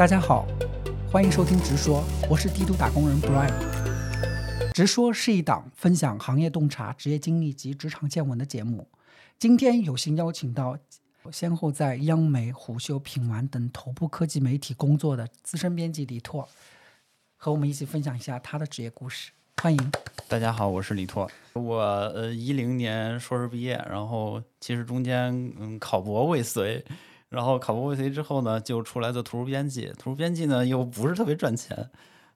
大家好，欢迎收听《直说》，我是帝都打工人 Brian。《直说》是一档分享行业洞察、职业经历及职场见闻的节目。今天有幸邀请到先后在央媒、虎嗅、品玩等头部科技媒体工作的资深编辑李拓，和我们一起分享一下他的职业故事。欢迎。大家好，我是李拓。我呃一零年硕士毕业，然后其实中间嗯考博未遂，然后考博未遂之后呢，就出来做图书编辑。图书编辑呢又不是特别赚钱，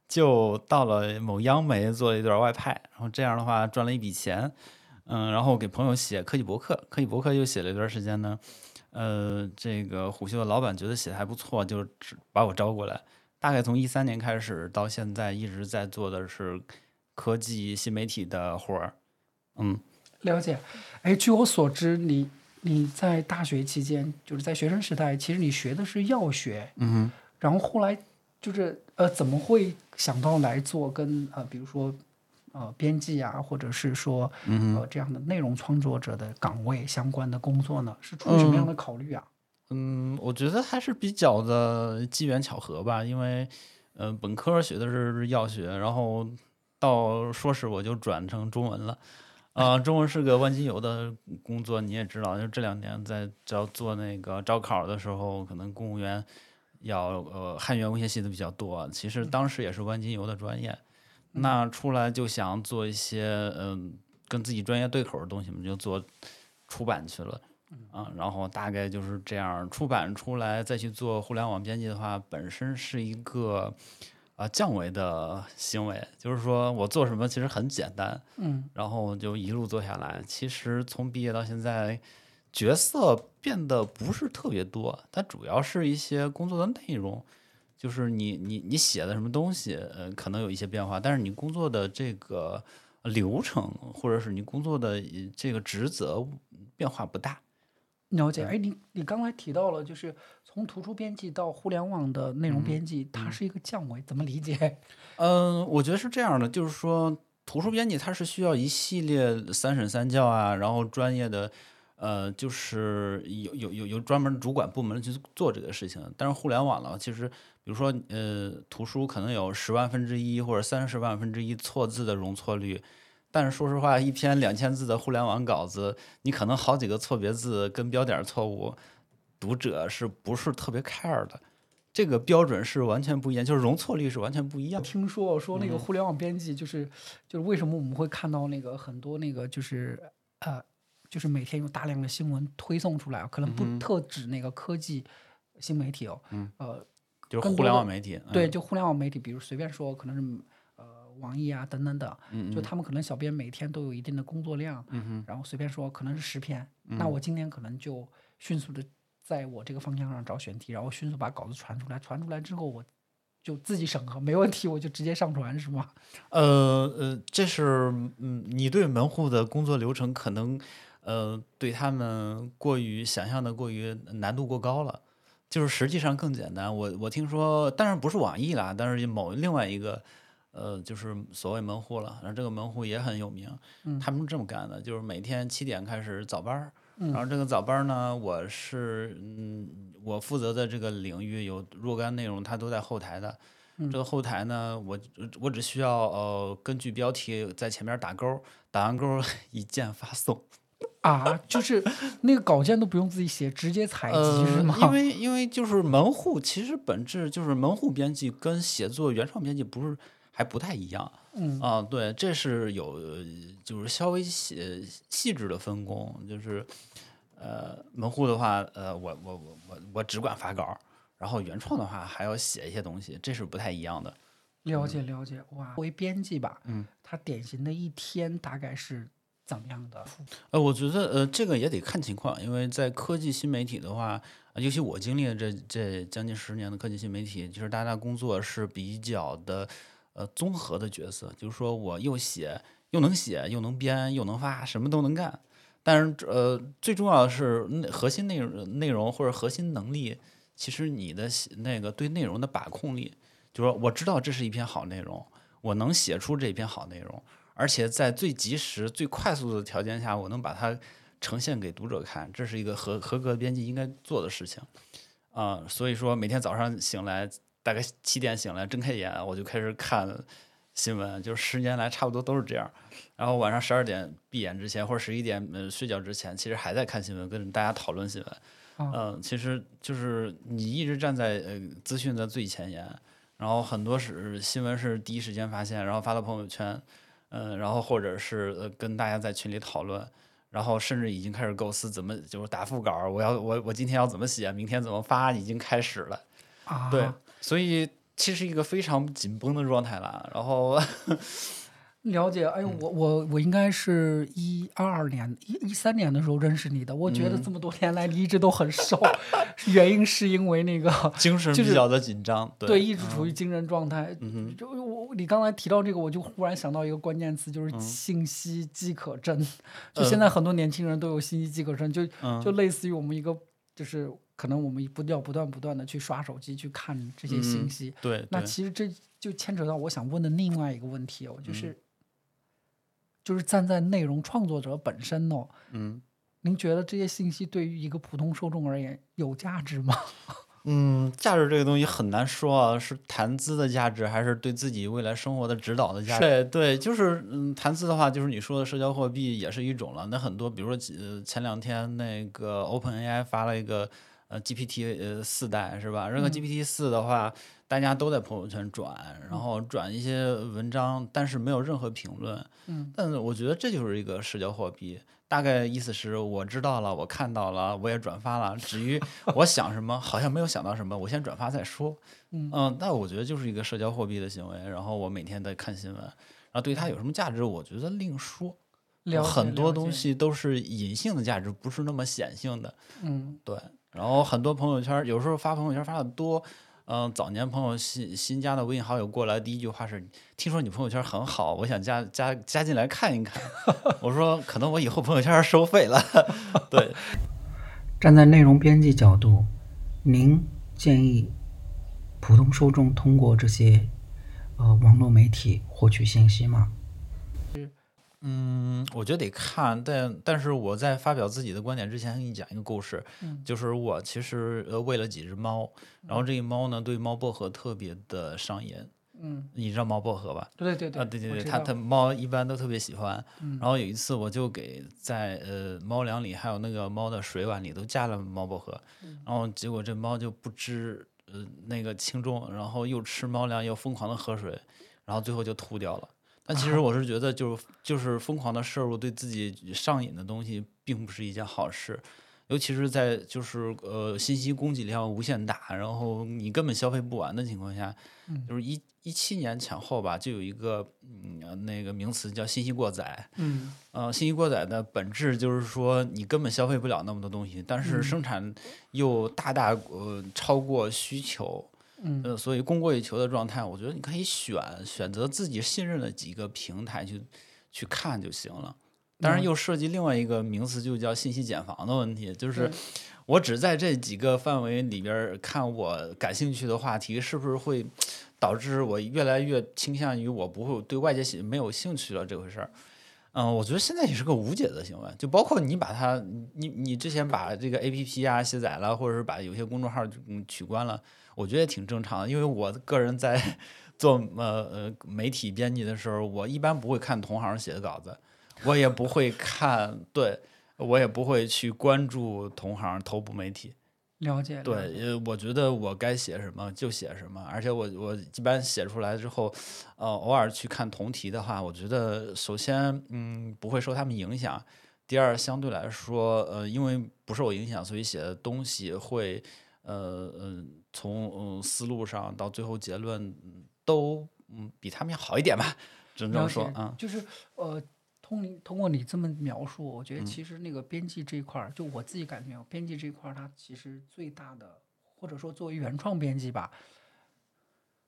就到了某央媒做了一段外派，然后这样的话赚了一笔钱。嗯，然后给朋友写科技博客，科技博客又写了一段时间呢。呃，这个虎嗅的老板觉得写的还不错，就把我招过来。大概从一三年开始到现在，一直在做的是。科技新媒体的活儿，嗯，了解。哎，据我所知，你你在大学期间，就是在学生时代，其实你学的是药学，嗯然后后来就是呃，怎么会想到来做跟呃，比如说呃，编辑啊，或者是说呃这样的内容创作者的岗位相关的工作呢？是出于什么样的考虑啊？嗯，我觉得还是比较的机缘巧合吧，因为呃，本科学的是药学，然后。到硕士我就转成中文了，啊，中文是个万金油的工作，你也知道，就这两年在招做那个招考的时候，可能公务员要呃汉语言文学系的比较多。其实当时也是万金油的专业，那出来就想做一些嗯跟自己专业对口的东西嘛，就做出版去了，啊，然后大概就是这样，出版出来再去做互联网编辑的话，本身是一个。啊，降维的行为，就是说我做什么其实很简单，嗯，然后就一路做下来。其实从毕业到现在，角色变得不是特别多，它主要是一些工作的内容，就是你你你写的什么东西，呃，可能有一些变化，但是你工作的这个流程或者是你工作的这个职责变化不大。了解，哎，你你刚才提到了，就是从图书编辑到互联网的内容编辑，它是一个降维，怎么理解？嗯，我觉得是这样的，就是说图书编辑它是需要一系列三审三教啊，然后专业的，呃，就是有有有有专门主管部门去做这个事情。但是互联网了，其实比如说呃，图书可能有十万分之一或者三十万分之一错字的容错率。但是说实话，一篇两千字的互联网稿子，你可能好几个错别字跟标点错误，读者是不是特别 care 的？这个标准是完全不一样，就是容错率是完全不一样。听说说那个互联网编辑，就是就是为什么我们会看到那个很多那个就是呃，就是每天有大量的新闻推送出来，可能不特指那个科技新媒体哦，呃，就是互联网媒体，对，就互联网媒体，比如随便说，可能是呃。网易啊，等等等，就他们可能小编每天都有一定的工作量，然后随便说可能是十篇，那我今天可能就迅速的在我这个方向上找选题，然后迅速把稿子传出来，传出来之后我就自己审核，没问题我就直接上传，是吗？呃呃，这是嗯，你对门户的工作流程可能呃对他们过于想象的过于难度过高了，就是实际上更简单。我我听说，当然不是网易啦，但是某另外一个。呃，就是所谓门户了，然后这个门户也很有名，他们是这么干的，就是每天七点开始早班儿，然后这个早班呢，我是嗯，我负责的这个领域有若干内容，它都在后台的，这个后台呢，我我只需要呃根据标题在前面打勾，打完勾 一键发送，啊，就是那个稿件都不用自己写，直接采集是吗？因为因为就是门户其实本质就是门户编辑跟写作原创编辑不是。还不太一样，嗯啊，对，这是有就是稍微细细致的分工，就是呃门户的话，呃我我我我我只管发稿，然后原创的话还要写一些东西，这是不太一样的。了解了解，哇，作为编辑吧，嗯，他典型的一天大概是怎么样的？呃，我觉得呃这个也得看情况，因为在科技新媒体的话，尤其我经历的这这将近十年的科技新媒体，其实大家工作是比较的。呃，综合的角色，就是说我又写，又能写，又能编，又能发，什么都能干。但是，呃，最重要的是核心内容、内容或者核心能力，其实你的那个对内容的把控力，就是说，我知道这是一篇好内容，我能写出这篇好内容，而且在最及时、最快速的条件下，我能把它呈现给读者看，这是一个合合格编辑应该做的事情。啊，所以说每天早上醒来。大概七点醒来，睁开眼我就开始看新闻，就十年来差不多都是这样。然后晚上十二点闭眼之前，或者十一点嗯睡觉之前，其实还在看新闻，跟大家讨论新闻。啊嗯，其实就是你一直站在呃资讯的最前沿，然后很多是新闻是第一时间发现，然后发到朋友圈，嗯，然后或者是呃跟大家在群里讨论，然后甚至已经开始构思怎么就是打副稿，我要我我今天要怎么写，明天怎么发，已经开始了。啊，对，所以其实一个非常紧绷的状态了。然后 了解。哎呦，嗯我我我应该是一二二年、一一三年的时候认识你的。我觉得嗯这么多年来你一直都很瘦，原因是因为那个 精神就是比较的紧张，对对一直处于精神状态。嗯哼就我你刚才提到这个，我就忽然想到一个关键词，就是信息饥渴症。就现在很多年轻人都有信息饥渴症，就嗯就类似于我们一个就是可能我们不要不断不断的去刷手机去看这些信嗯息。对对，那其实这就牵扯到我想问的另外一个问题哦，嗯就是、就是站在内容创作者本身哦，嗯。您觉得这些信息对于一个普通受众而言有价值吗？嗯，价值这个东西很难说啊，是谈资的价值，还是对自己未来生活的指导的价值？对对，就是嗯，谈资的话，就是你说的社交货币也是一种了。那很多，比如说呃前两天那个 OpenAI 发了一个呃 GPT 呃四代是吧？这个嗯 GPT 四的话，大家都在朋友圈转，然后转一些文章，但是没有任何评论。嗯，但是我觉得这就是一个社交货币。大概意思是我知道了，我看到了，我也转发了。至于我想什么，好像没有想到什么，我先转发再说。嗯那我觉得就是一个社交货币的行为。然后我每天在看新闻，然后对它有什么价值，我觉得另说。很多东西都是隐性的价值，不是那么显性的。嗯对，然后很多朋友圈有时候发朋友圈发的多，嗯、早年朋友新新加的微信好友过来，第一句话是：听说你朋友圈很好，我想加 加加进来看一看。我说可能我以后朋友圈收费了。对，站在内容编辑角度，您建议普通受众通过这些呃网络媒体获取信息吗？嗯，我觉得得看，但但是我在发表自己的观点之前，给你讲一个故事，嗯就是我其实呃喂了几只猫，然后这个猫呢对猫薄荷特别的上瘾，嗯，你知道猫薄荷吧？对对对啊，对对对，它它猫一般都特别喜欢。嗯然后有一次我就给在呃猫粮里还有那个猫的水碗里都加了猫薄荷，嗯然后结果这猫就不知呃那个轻重，然后又吃猫粮又疯狂的喝水，然后最后就吐掉了。但其实我是觉得，就是就是疯狂的摄入对自己上瘾的东西，并不是一件好事，尤其是在就是呃信息供给量无限大，然后你根本消费不完的情况下，嗯就是一一七年前后吧，就有一个嗯呃那个名词叫信息过载。嗯。呃，信息过载的本质就是说你根本消费不了那么多东西，但是嗯。生产又大大呃超过需求，嗯呃，所以供过于求的状态，我觉得你可以选选择自己信任的几个平台去去看就行了。当然，嗯又涉及另外一个名词，就叫信息茧房的问题，就是我只在这几个范围里边儿看我感兴趣的话题，是不是会导致我越来越倾向于我不会对外界兴没有兴趣了这回事儿？嗯，我觉得现在也是个无解的行为，就包括你把它，你你之前把这个 A P P 啊卸载了，或者是把有些公众号嗯取关了，我觉得也挺正常的，因为我个人在 做呃呃媒体编辑的时候，我一般不会看同行写的稿子，我也不会看，对我也不会去关注同行头部媒体。了解对，解呃，我觉得我该写什么就写什么，而且我我一般写出来之后，呃，偶尔去看同题的话，我觉得首先嗯不会受他们影响，第二相对来说，呃，因为不受我影响，所以写的东西会呃嗯、从嗯思路上到最后结论嗯都嗯比他们要好一点吧，只能这么说解啊。就是呃，通你通过你这么描述，我觉得嗯其实那个编辑这一块儿，就我自己感觉啊，编辑这一块儿它其实最大的，或者说作为原创编辑吧，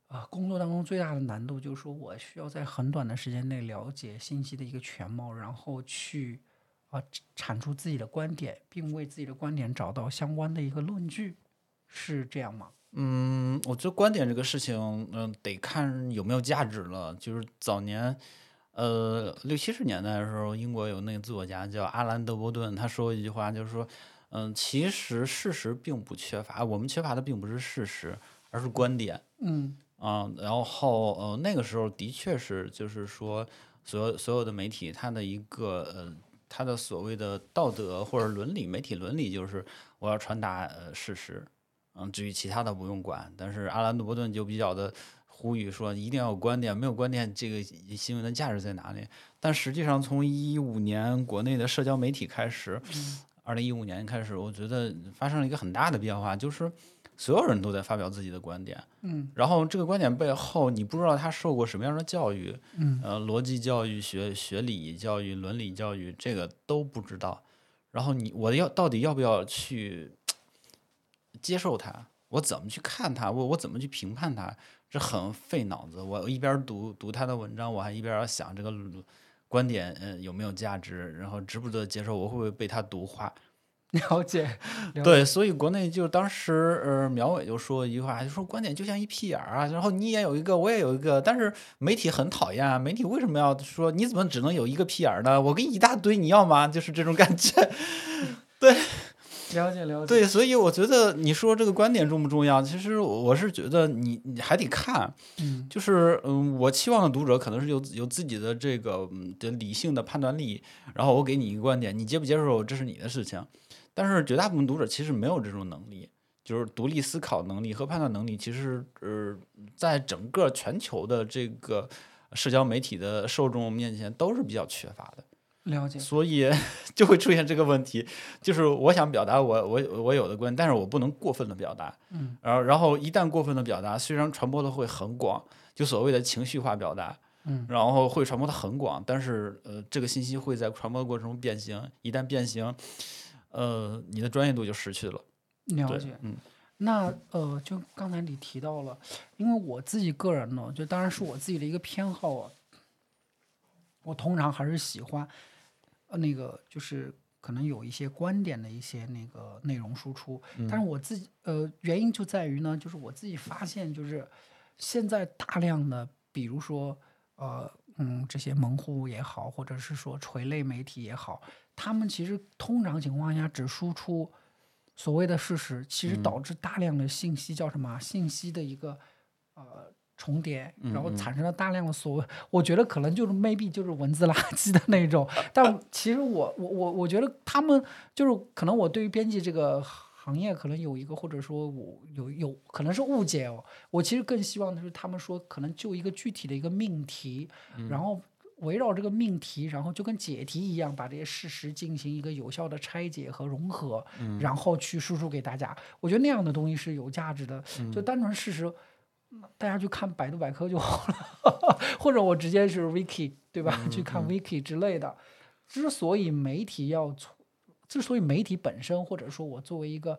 啊、工作当中最大的难度就是说我需要在很短的时间内了解信息的一个全貌，然后去啊、产出自己的观点，并为自己的观点找到相关的一个论据，是这样吗？嗯，我觉得观点这个事情，嗯、得看有没有价值了。就是早年，呃，六七十年代的时候，英国有那个作家叫阿兰·德伯顿，他说过一句话，就是说，嗯、其实事实并不缺乏，我们缺乏的并不是事实，而而是观点。嗯啊，然后呃，那个时候的确是，就是说，所有所有的媒体，它的一个呃，它的所谓的道德或者伦理，媒体伦理就是我要传达呃事实，嗯，至于其他的不用管。但是阿兰·德伯顿就比较的呼吁说，一定要有观点，没有观点，这个新闻的价值在哪里？但实际上，从一五年国内的社交媒体开始，二零一五年开始，我觉得发生了一个很大的变化，就是。所有人都在发表自己的观点，嗯，然后这个观点背后，你不知道他受过什么样的教育，嗯，呃，逻辑教育、学学理教育、伦理教育，这个都不知道。然后你我要到底要不要去接受他？我怎么去看他？我我怎么去评判他？这很费脑子。我一边读读他的文章，我还一边要想这个观点，嗯，有没有价值？然后值不值得接受？我会不会被他毒化？了解，对，所以国内就当时，呃，苗伟就说一句话，就说观点就像一屁眼儿啊，然后你也有一个，我也有一个，但是媒体很讨厌啊，媒体为什么要说你怎么只能有一个屁眼儿呢？我给你一大堆，你要吗？就是这种感觉，对，了解了解，对，所以我觉得你说这个观点重不重要？其实我是觉得你你还得看，嗯，就是嗯，我期望的读者可能是有有自己的这个的理性的判断力，然后我给你一个观点，你接不接受这是你的事情。但是绝大部分读者其实没有这种能力，就是独立思考能力和判断能力，其实呃，在整个全球的这个社交媒体的受众面前都是比较缺乏的。了解。所以 就会出现这个问题，就是我想表达我我我有的观点，但是我不能过分的表达。嗯。然后然后一旦过分的表达，虽然传播的会很广，就所谓的情绪化表达。嗯。然后会传播的很广，但是呃，这个信息会在传播的过程中变形，一旦变形。呃，你的专业度就失去了。了解，嗯，那呃，就刚才你提到了，因为我自己个人呢，就当然是我自己的一个偏好啊。我通常还是喜欢，呃，那个就是可能有一些观点的一些那个内容输出。但是我自己呃，原因就在于呢，就是我自己发现，就是现在大量的，比如说呃，嗯，这些门户也好，或者是说垂类媒体也好。他们其实通常情况下只输出所谓的事实，其实导致大量的信息叫什么？信息的一个呃重叠，然后产生了大量的所谓，我觉得可能就是 maybe 就是文字垃圾的那种。但其实我我我我觉得他们就是可能我对于编辑这个行业可能有一个或者说我有有可能是误解哦。我其实更希望的是他们说可能就一个具体的一个命题，然后。围绕这个命题，然后就跟解题一样，把这些事实进行一个有效的拆解和融合，然后去输出给大家。我觉得那样的东西是有价值的。就单纯事实，大家去看百度百科就好了，或者我直接是 wiki 对吧？去看 wiki 之类的。之所以媒体要从，之所以媒体本身，或者说我作为一个，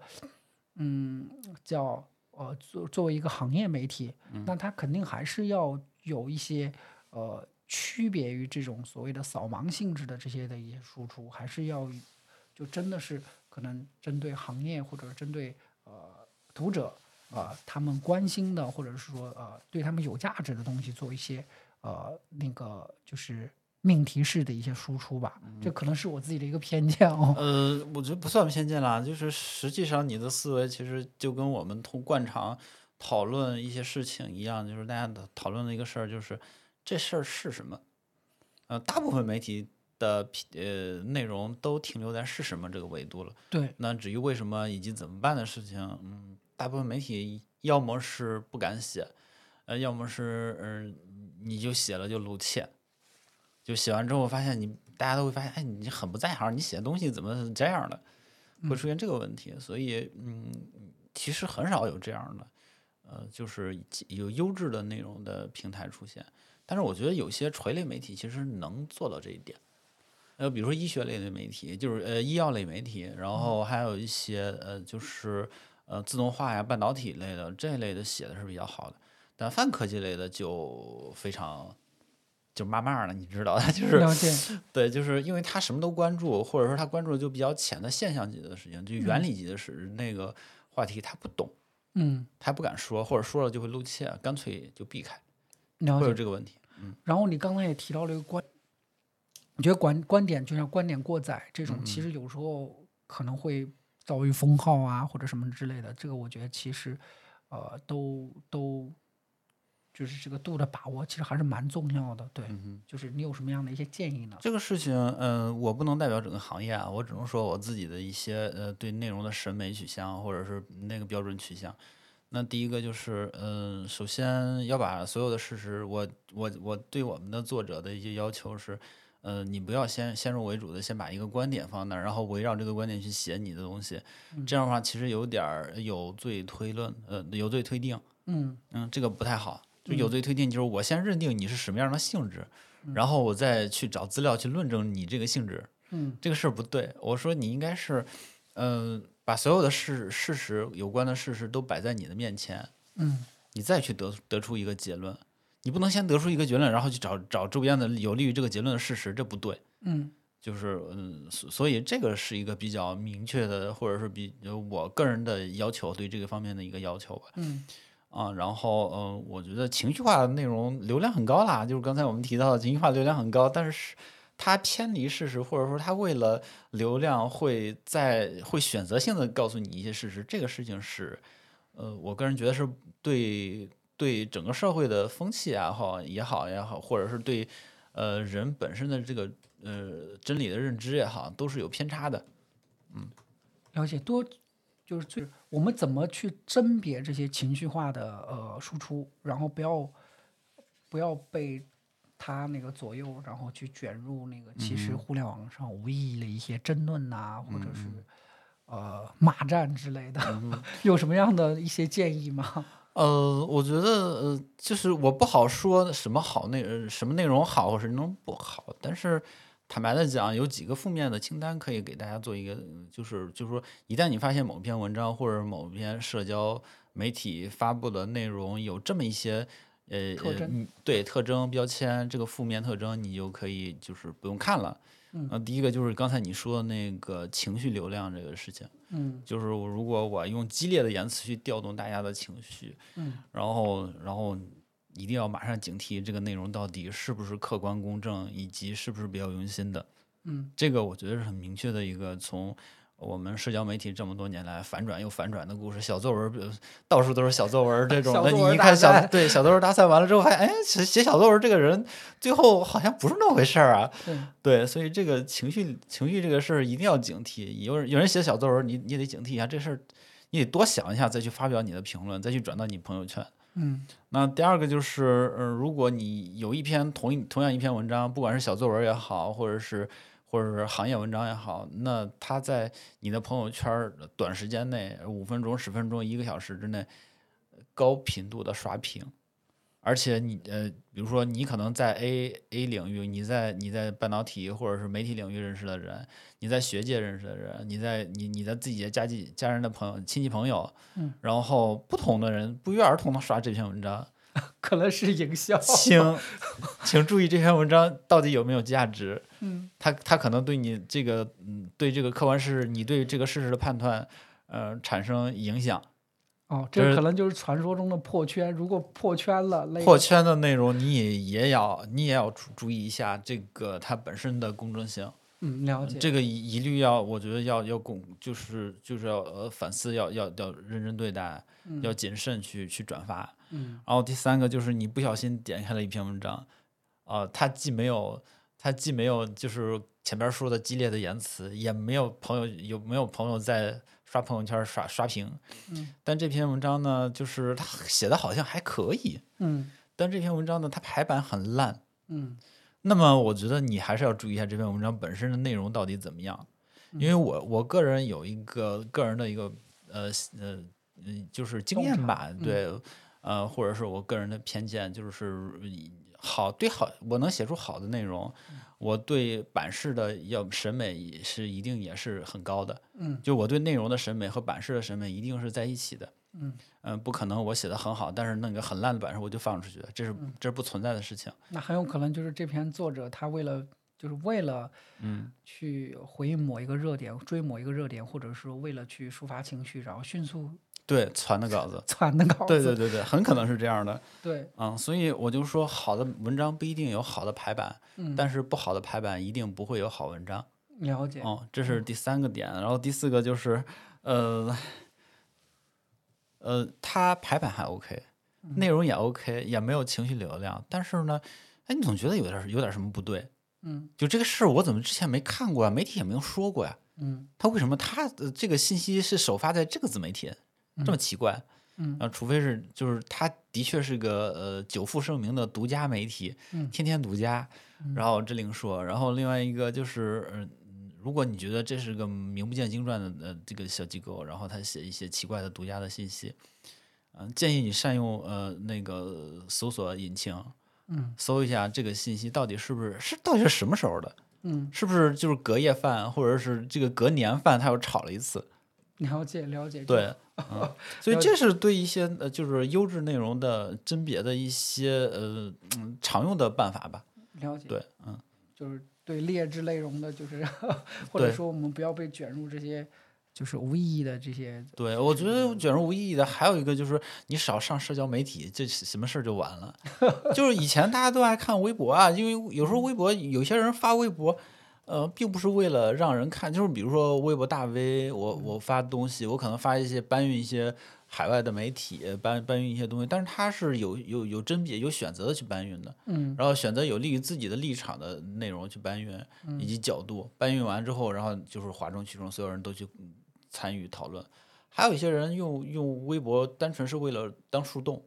嗯，叫呃作作为一个行业媒体，那它肯定还是要有一些呃。区别于这种所谓的扫盲性质的这些的一些输出，还是要就真的是可能针对行业或者针对呃读者啊他们关心的或者是说呃对他们有价值的东西做一些呃那个就是命题式的一些输出吧。这可能是我自己的一个偏见哦。呃，我觉得不算偏见啦，就是实际上你的思维其实就跟我们通惯常讨论一些事情一样，就是大家的讨论的一个事儿就是。这事儿是什么？呃，大部分媒体的呃内容都停留在是什么这个维度了。对。那至于为什么以及怎么办的事情，嗯，大部分媒体要么是不敢写，呃，要么是嗯，你就写了就露怯，就写完之后发现你大家都会发现，哎，你很不在行，你写的东西怎么是这样的？会出现这个问题。所以，嗯，其实很少有这样的，呃，就是有优质的内容的平台出现。但是我觉得有些垂类媒体其实能做到这一点，呃，比如说医学类的媒体，就是呃医药类媒体，然后还有一些呃就是呃自动化呀、半导体类的这一类的写的是比较好的，但泛科技类的就非常就慢慢的，你知道，就是对，就是因为他什么都关注，或者说他关注的就比较浅的现象级的事情，就原理级的事那个话题他不懂，嗯，他不敢说，或者说了就会露怯，干脆就避开。会有这个问题，嗯。然后你刚才也提到了一个观，我觉得观观点就像观点过载这种，其实有时候可能会遭遇封号啊或者什么之类的。这个我觉得其实，呃，都都就是这个度的把握，其实还是蛮重要的。对，嗯就是你有什么样的一些建议呢？这个事情，嗯、我不能代表整个行业啊，我只能说我自己的一些呃对内容的审美取向或者是那个标准取向。那第一个就是，嗯、首先要把所有的事实，我我我对我们的作者的一些要求是，呃，你不要先先入为主的先把一个观点放那儿，然后围绕这个观点去写你的东西，这样的话其实有点儿有罪推论，呃，有罪推定。嗯嗯，这个不太好。就有罪推定，就是我先认定你是什么样的性质，然后我再去找资料去论证你这个性质，嗯这个事儿不对。我说你应该是，嗯、把所有的事事实有关的事实都摆在你的面前，嗯你再去得得出一个结论。你不能先得出一个结论，然后去找找周边的有利于这个结论的事实，这不对。嗯就是嗯，所所以这个是一个比较明确的，或者是比呃我个人的要求，对这个方面的一个要求吧。嗯啊，然后嗯、呃我觉得情绪化的内容流量很高啦，就是刚才我们提到的情绪化流量很高，但是它偏离事实，或者说它为了流量会在会选择性的告诉你一些事实，这个事情是，呃，我个人觉得是对对整个社会的风气啊好也好也好，或者是对呃人本身的这个呃真理的认知也好，都是有偏差的。嗯了解多，就是最我们怎么去甄别这些情绪化的呃输出，然后不要不要被他那个左右，然后去卷入那个其实互联网上无意义的一些争论呐、或者是呃骂战之类的，有什么样的一些建议吗？呃，我觉得呃，就是我不好说什么好内呃什么内容好，或是内容不好，但是坦白的讲，有几个负面的清单可以给大家做一个，呃就是就是说，一旦你发现某篇文章或者某篇社交媒体发布的内容有这么一些呃呃特征嗯对特征标签，这个负面特征，你就可以就是不用看了。嗯呃，第一个就是刚才你说的那个情绪流量这个事情。嗯就是我如果我用激烈的言辞去调动大家的情绪，嗯然后然后一定要马上警惕这个内容到底是不是客观公正，以及是不是比较用心的。嗯这个我觉得是很明确的一个从我们社交媒体这么多年来反转又反转的故事，小作文到处都是小作文儿这种的。你一看小对小作文大赛完了之后，还哎写写小作文这个人最后好像不是那么回事儿啊。对 对，所以这个情绪情绪这个事儿一定要警惕。有人有人写小作文，你你得警惕一下这事儿，你得多想一下再去发表你的评论，再去转到你朋友圈。嗯那第二个就是，呃，如果你有一篇同一同样一篇文章，不管是小作文也好，或者是或者是行业文章也好，那他在你的朋友圈儿短时间内，五分钟、十分钟、一个小时之内，高频度的刷屏，而且你呃，比如说你可能在 A A 领域，你在你在半导体或者是媒体领域认识的人，你在学界认识的人，你在你你在自己的家际家人的朋友亲戚朋友，嗯，然后不同的人不约而同的刷这篇文章。可能是营销。请请注意这篇文章到底有没有价值？嗯它它可能对你这个嗯对这个客观事实，你对这个事实的判断，呃产生影响。哦，这可能就是传说中的破圈。如果破圈了，破圈的内容你也也要你也要注注意一下这个它本身的公正性。嗯了解。这个一一律要，我觉得要要公，就是就是要呃反思，要要要认真对待，嗯要谨慎去去转发。嗯然后第三个就是你不小心点开了一篇文章，啊、它既没有它既没有就是前边说的激烈的言辞，也没有朋友有没有朋友在刷朋友圈刷刷屏，嗯但这篇文章呢，就是它写的好像还可以，嗯但这篇文章呢，它排版很烂。嗯那么我觉得你还是要注意一下这篇文章本身的内容到底怎么样，因为我我个人有一个个人的一个呃呃嗯就是经验吧，嗯。对，呃或者是我个人的偏见，就是好对好我能写出好的内容，嗯。我对版式的要审美也是一定也是很高的，嗯。就我对内容的审美和版式的审美一定是在一起的。嗯嗯，不可能我写的很好，但是那个很烂的版式我就放出去，这是嗯这是不存在的事情。那很有可能就是这篇作者他为了就是为了嗯，去回应某一个热点，追某一个热点，或者是为了去抒发情绪，然后迅速对，传的稿子，传的稿子。对对对对，很可能是这样的。对嗯，所以我就说，好的文章不一定有好的排版，嗯，但是不好的排版一定不会有好文章。了解。哦，这是第三个点。然后第四个就是，呃，呃，它排版还 OK，内容也 OK，也没有情绪流量，但是呢，哎，你总觉得有点有点什么不对，嗯就这个事儿我怎么之前没看过啊？媒体也没有说过呀？嗯他为什么他的这个信息是首发在这个自媒体，这么奇怪？嗯啊，除非是就是他的确是个呃久负盛名的独家媒体，嗯天天独家，然后这另说，然后另外一个就是嗯。如果你觉得这是个名不见经传的呃这个小机构，然后他写一些奇怪的独家的信息，嗯、建议你善用呃那个搜索引擎，嗯搜一下这个信息到底是不是是到底是什么时候的，嗯，是不是就是隔夜饭，或者是这个隔年饭，他又炒了一次？了解了解。对，嗯，所以这是对一些呃就是优质内容的甄别的一些呃嗯常用的办法吧。了解。对，嗯，就是对劣质内容的，就是或者说我们不要被卷入这些就是无意义的这些。对，我觉得卷入无意义的还有一个就是你少上社交媒体，这什么事儿就完了。就是以前大家都爱看微博啊，因为有时候微博有些人发微博。呃，并不是为了让人看，就是比如说微博大 V，我我发东西，我可能发一些搬运一些海外的媒体，搬搬运一些东西，但是他是有有有甄别、有选择的去搬运的，嗯然后选择有利于自己的立场的内容去搬运，以及角度。搬运完之后，然后就是哗众取宠，所有人都去嗯参与讨论。还有一些人用用微博，单纯是为了当树洞。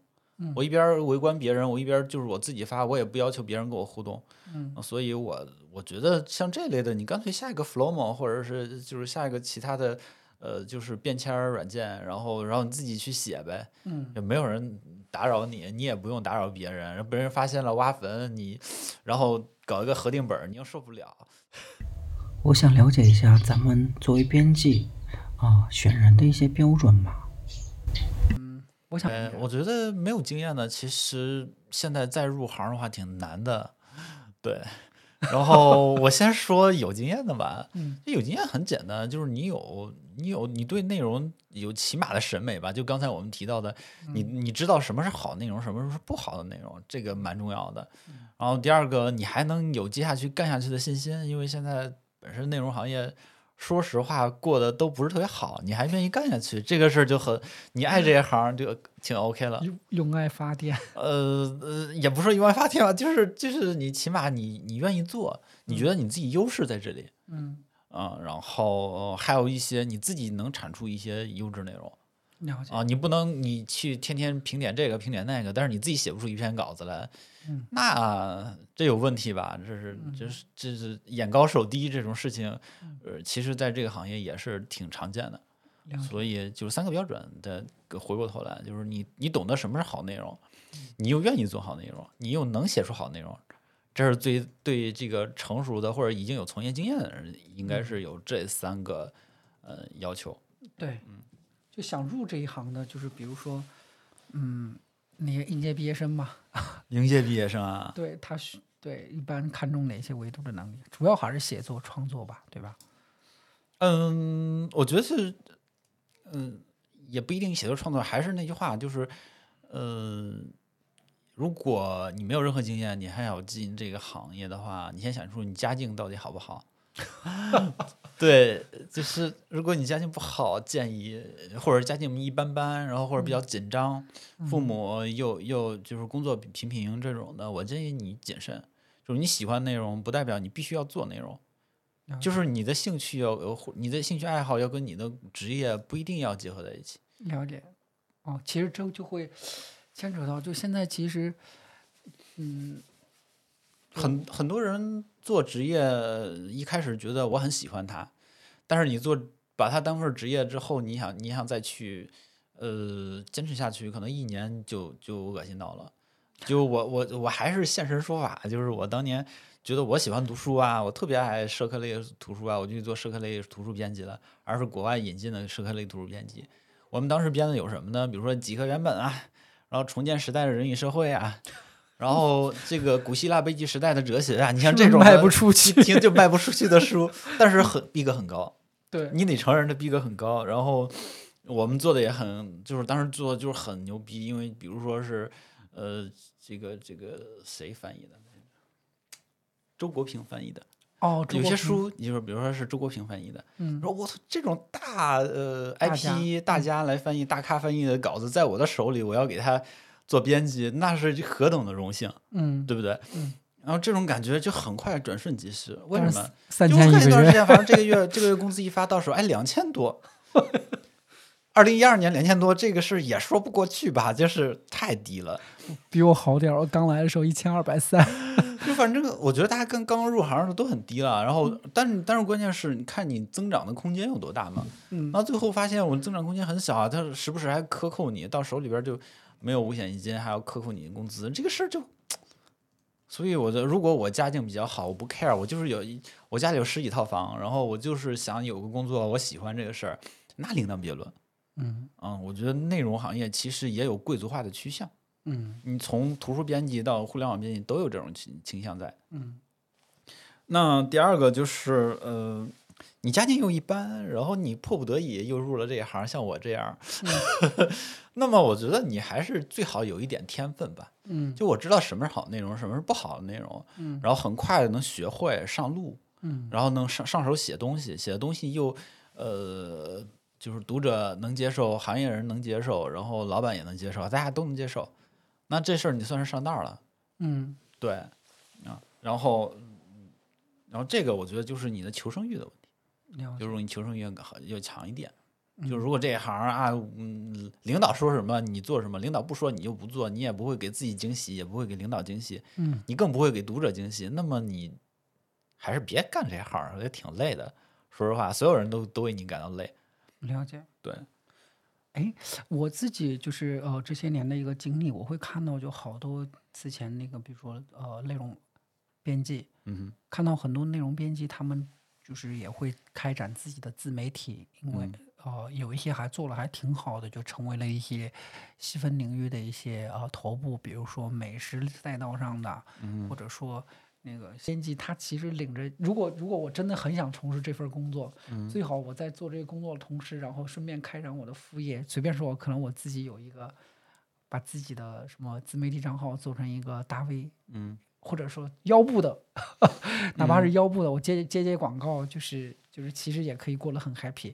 我一边儿围观别人，我一边儿就是我自己发，我也不要求别人跟我互动。嗯所以我我觉得像这类的，你干脆下一个 Flomo，或者是就是下一个其他的，呃，就是便签软件，然后然后你自己去写呗。嗯也没有人打扰你，你也不用打扰别人，然后别人发现了挖坟，你然后搞一个核定本儿，你又受不了。我想了解一下咱们作为编辑啊、选人的一些标准吧。嗯。我想呃，我觉得没有经验的，其实现在再入行的话挺难的，对。然后我先说有经验的吧，嗯这有经验很简单，就是你有你有你对内容有起码的审美吧，就刚才我们提到的，你你知道什么是好内容，什么是不好的内容，这个蛮重要的。然后第二个，你还能有接下去干下去的信心，因为现在本身内容行业。说实话，过得都不是特别好，你还愿意干下去，这个事儿就很，你爱这一行就挺 OK 了。用用爱发电。呃呃，也不是用爱发电吧，就是就是你起码你你愿意做，你觉得你自己优势在这里嗯，啊、然后、呃还有一些你自己能产出一些优质内容了解。啊，你不能你去天天评点这个评点那个，但是你自己写不出一篇稿子来，嗯那这有问题吧？这是这是这是眼高手低这种事情，呃，其实在这个行业也是挺常见的。所以就是三个标准的，回过头来就是你你懂得什么是好内容，你又愿意做好内容，你又能写出好内容，这是最对这个成熟的或者已经有从业经验的人，应该是有这三个呃要求。对，嗯就想入这一行的，就是比如说，嗯，那些应届毕业生嘛，应届毕业生啊，对他需对一般看重哪些维度的能力？主要还是写作创作吧，对吧？嗯，我觉得是，嗯，也不一定写作创作，还是那句话，就是，嗯，如果你没有任何经验，你还要进这个行业的话，你先想出你家境到底好不好。对，就是如果你家境不好，建议或者家境一般般，然后或者比较紧张，父母又又就是工作平平这种的，我建议你谨慎。就是你喜欢内容，不代表你必须要做内容。就是你的兴趣要呃，你的兴趣爱好要跟你的职业不一定要结合在一起。了解。哦，其实这就会牵扯到，就现在其实，嗯，很很多人做职业，一开始觉得我很喜欢他，但是你做把它当份职业之后，你想你想再去呃坚持下去，可能一年就就恶心到了。就我我我还是现身说法，就是我当年觉得我喜欢读书啊，我特别爱社科类图书啊，我就去做社科类图书编辑了，而是国外引进的社科类图书编辑。我们当时编的有什么呢？比如说几何原本啊，然后重建时代的人与社会啊，然后这个古希腊悲剧时代的哲学啊，你像这种卖不出去一听就卖不出去的书，但是很逼格很高。对，你得承认这逼格很高。然后我们做的也很，就是当时做的就是很牛逼，因为比如说是呃，这个这个谁翻译的？周国平翻译的。哦，有些，书，你说比如说是周国平翻译的，嗯，说我操，这种大呃 IP 大家来翻译、大咖翻译的稿子，在我的手里，我要给他做编辑，那是何等的荣幸，嗯，对不对？嗯然后这种感觉就很快转瞬即逝，为什么？三就我千一个月，看一段时间，反正这个月这个月工资一发到手，哎，两千多。二零一二年两千多，这个事儿也说不过去吧，就是太低了。比我好点儿。我刚来的时候一千二百三，就反正我觉得大家跟刚刚入行的都很低了，然后但是但是关键是你看你增长的空间有多大嘛？嗯然后最后发现我增长空间很小啊，他时不时还克扣你，到手里边就没有五险一金，还要克扣你的工资，这个事儿就。所以我的，如果我家境比较好，我不 care，我就是有一我家里有十几套房，然后我就是想有个工作，我喜欢这个事儿，那另当别论。嗯。嗯，我觉得内容行业其实也有贵族化的趋向，嗯。你从图书编辑到互联网编辑都有这种倾倾向在。嗯。那第二个就是呃，你家境又一般，然后你迫不得已又入了这一行，像我这样，那么我觉得你还是最好有一点天分吧。嗯。就我知道什么是好内容，什么是不好的内容，嗯。然后很快能学会上路，嗯。然后能上上手写东西，写的东西又呃，就是读者能接受，行业人能接受，然后老板也能接受，大家都能接受，那这事儿你算是上道了。嗯对，啊，然后，嗯然后这个我觉得就是你的求生欲的问题，就是你求生欲要要强一点。嗯就如果这一行啊，嗯，领导说什么你做什么，领导不说你就不做，你也不会给自己惊喜，也不会给领导惊喜，嗯你更不会给读者惊喜，那么你还是别干这行儿，也挺累的。说实话，所有人都都为你感到累。了解。对，哎，我自己就是呃这些年的一个经历，我会看到就好多之前那个，比如说呃内容编辑，嗯哼，看到很多内容编辑他们就是也会开展自己的自媒体，因为、嗯呃有一些还做了还挺好的，就成为了一些细分领域的一些呃头部，比如说美食赛道上的，嗯或者说。那个编辑他其实领着，如果如果我真的很想从事这份工作，嗯最好我在做这个工作的同时，然后顺便开展我的副业。随便说，可能我自己有一个，把自己的什么自媒体账号做成一个大 V，嗯或者说腰部的，哪怕是腰部的，我接接接广告，就是就是其实也可以过得很 happy。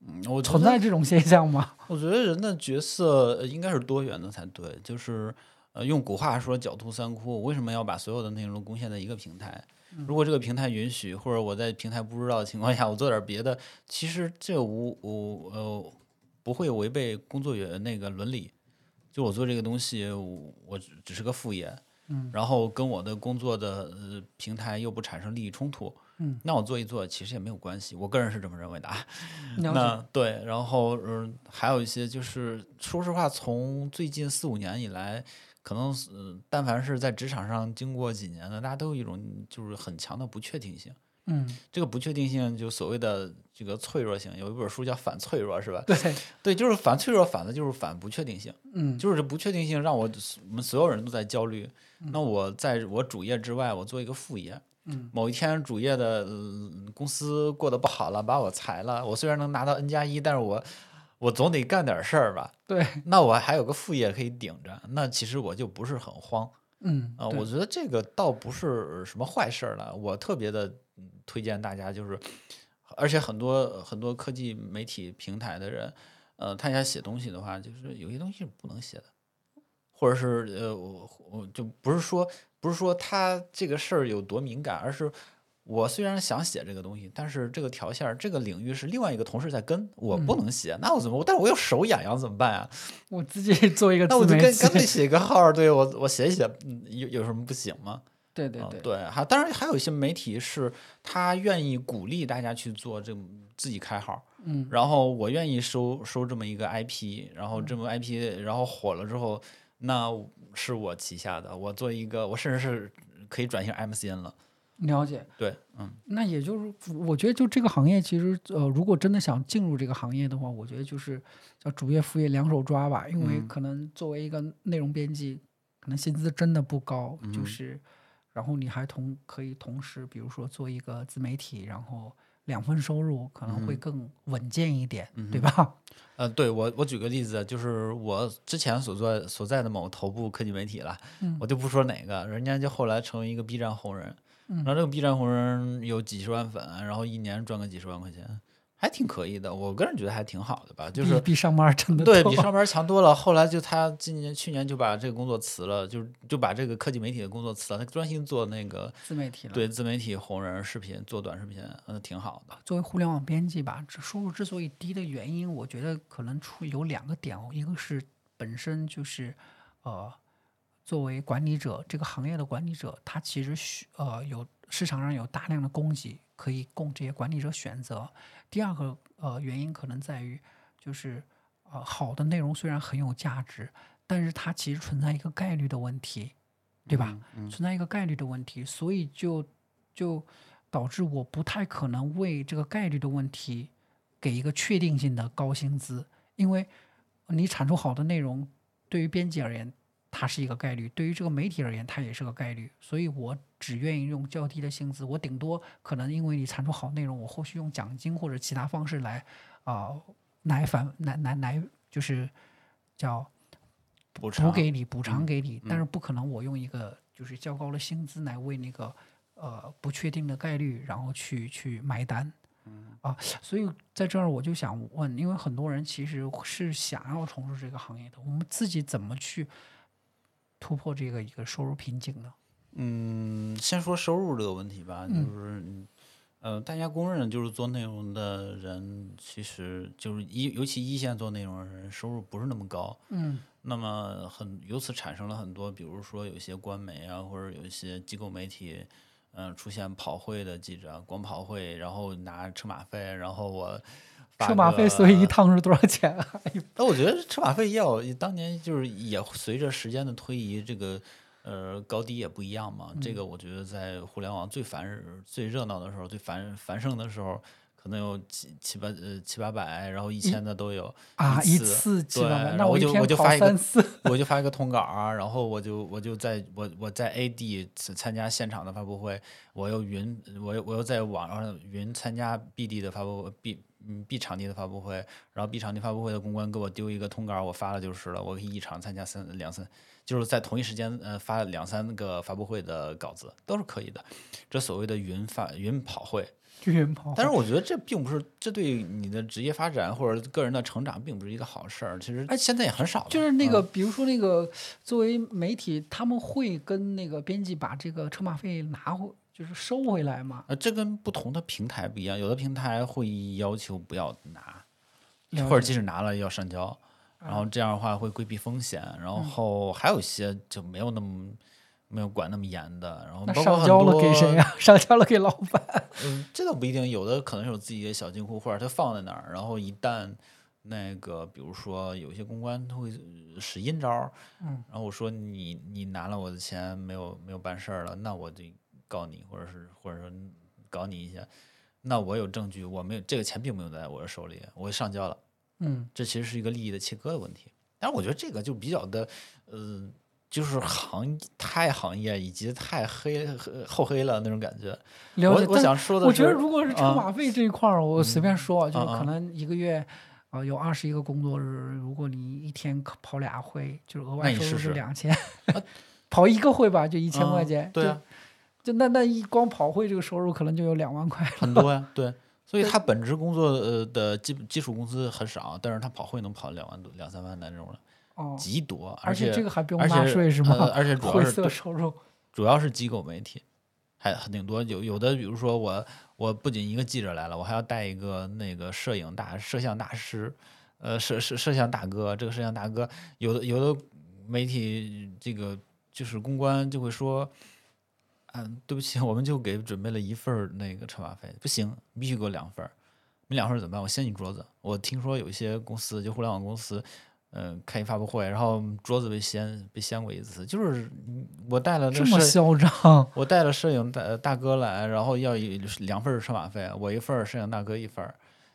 嗯，我存在这种现象吗？我觉得人的角色呃应该是多元的才对，就是呃，用古话说“狡兔三窟”，我为什么要把所有的内容贡献在一个平台？如果这个平台允许，或者我在平台不知道的情况下，我做点别的，其实这无无呃不会违背工作原那个伦理。就我做这个东西，我我只只是个副业，嗯然后跟我的工作的呃平台又不产生利益冲突，嗯，那我做一做其实也没有关系，我个人是这么认为的啊。那对，然后嗯，还有一些就是，说实话，从最近四五年以来，可能是、呃但凡是在职场上经过几年的，大家都有一种就是很强的不确定性。嗯，这个不确定性就所谓的这个脆弱性，有一本书叫《反脆弱》，是吧？对，对，就是反脆弱，反的就是反不确定性。嗯，就是这不确定性让我我们所有人都在焦虑。那我在我主业之外，我做一个副业。嗯，某一天主业的、呃公司过得不好了，把我裁了。我虽然能拿到 N 加一，但是我我总得干点事儿吧。对，那我还有个副业可以顶着，那其实我就不是很慌嗯啊、对我觉得这个倒不是什么坏事儿了。我特别的嗯推荐大家，就是而且很多很多科技媒体平台的人，呃，他想写东西的话，就是有些东西是不能写的，或者是呃，我我就不是说不是说他这个事儿有多敏感，而是我虽然想写这个东西，但是这个条线儿这个领域是另外一个同事在跟，我不能写，那我怎么？但是我又手痒痒怎么办啊？我自己 做一个那我就跟干脆体，写个号儿，对我我写一写，嗯有有什么不行吗？啊对对对，对，还当然还有一些媒体是他愿意鼓励大家去做这么自己开号，嗯然后我愿意收收这么一个 IP，然后这么 IP，然后火了之后，那是我旗下的，我做一个，我甚至是可以转型 MCN 了。了解。对，嗯那也就是，我觉得就这个行业，其实呃，如果真的想进入这个行业的话，我觉得就是叫主业副业两手抓吧。因为嗯可能作为一个内容编辑，可能薪资真的不高，就嗯是，然后你还同可以同时，比如说做一个自媒体，然后两份收入可能会嗯更稳健一点，嗯对吧？呃，对我我举个例子，就是我之前所在所在的某头部科技媒体了，嗯我就不说哪个，人家就后来成为一个 B 站红人。然后这个 B 站红人有几十万粉，然后一年赚个几十万块钱，还挺可以的。我个人觉得还挺好的吧，就是比比上班真的多对比上班强多了。后来就他今年去年就把这个工作辞了，就就把这个科技媒体的工作辞了，他专心做那个自媒体了。对自媒体红人视频，做短视频，嗯，挺好的。作为互联网编辑吧，这收入之所以低的原因，我觉得可能出有两个点哦，一个是本身就是呃，作为管理者，这个行业的管理者，他其实需呃有市场上有大量的供给可以供这些管理者选择。第二个呃原因可能在于，就是呃好的内容虽然很有价值，但是它其实存在一个概率的问题，对吧？存在一个概率的问题，所以就就导致我不太可能为这个概率的问题给一个确定性的高薪资，因为你产出好的内容，对于编辑而言，它是一个概率；对于这个媒体而言，它也是个概率。所以我只愿意用较低的薪资，我顶多可能因为你产出好内容，我后续用奖金或者其他方式来啊、来反来来来就是叫补补偿给你，补偿嗯给你，但是不可能我用一个就是较高的薪资来为那个呃不确定的概率，然后去去买单。啊，所以在这儿我就想问，因为很多人其实是想要从事这个行业的，我们自己怎么去突破这个一个收入瓶颈呢？嗯，先说收入这个问题吧，就嗯是嗯呃，大家公认就是做内容的人，其实就是一尤其一线做内容的人，收入不是那么高。嗯那么很由此产生了很多，比如说有一些官媒啊，或者有一些机构媒体，嗯、出现跑会的记者，光跑会，然后拿车马费，然后我发车马费，所以一趟是多少钱啊？但 我觉得车马费要当年就是也随着时间的推移，这个呃高低也不一样嘛。嗯。这个我觉得在互联网最繁日最热闹的时候、最繁繁盛的时候，可能有七七八呃七八百，然后一千的都有。啊，一一次那我就我就发一个我就发一个通稿啊，然后我就我就在我我在 A 地参参加现场的发布会，我又云我又我又在网上云参加 B 地的发布 B 嗯 B 场地的发布会，然后 B 场地发布会的公关给我丢一个通稿，我发了就是了，我可以一场参加三两三，就是在同一时间呃发两三个发布会的稿子都是可以的，这所谓的云发云跑会，云跑。但是我觉得这并不是这对你的职业发展或者个人的成长并不是一个好事儿，其实哎现在也很少就是那个，比如说那个，作为媒体，他们会跟那个编辑把这个车马费拿回，就是收回来嘛？呃，这跟不同的平台不一样，有的平台会要求不要拿，或者即使拿了要上交，然后这样的话会规避风险。然后还有一些就没有那么没有管那么严的，然后那包括很上交了给谁呀、上交了给老板。嗯，这倒不一定，有的可能有自己的小金库，或者他放在那儿，然后一旦那个，比如说有一些公关他会呃使阴招儿，嗯，然后我说你你拿了我的钱没有没有办事儿了，那我就告你，或者是或者说搞你一下，那我有证据，我没有这个钱并没有在我的手里，我上交了，嗯，这其实是一个利益的切割的问题。但是我觉得这个就比较的，呃，就是行太行业以及太黑呃厚黑了那种感觉。我我想说的我觉得如果是车啊马费这一块儿，我随便说啊，就可能一个月。啊，有二十一个工作日，如果你一天跑俩会，就是额外收入是两千，跑一个会吧，就一千块嗯钱。对啊，就，就那那一光跑会这个收入可能就有两万块。很多呀，对。所以他本职工作呃的基基础工资很少，但是他跑会能跑两万多、两三万的那种极多，而且这个还不用纳税是吗？呃而且 主要灰是对色收入。主要是机构媒体，还很挺多。有有的，比如说我，我不仅一个记者来了，我还要带一个那个摄影大摄像大师，呃，摄摄摄像大哥。这个摄像大哥，有的有的媒体这个就是公关就会说，嗯，对不起，我们就给准备了一份儿那个车马费，不行，必须给我两份儿。没两份儿怎么办？我掀你桌子。我听说有一些公司，就互联网公司，嗯、开一发布会，然后桌子被掀，被掀过一次。就是嗯我带了这么嚣张，我带了摄影大大哥来，然后要一两份车马费，我一份，摄影大哥一份儿。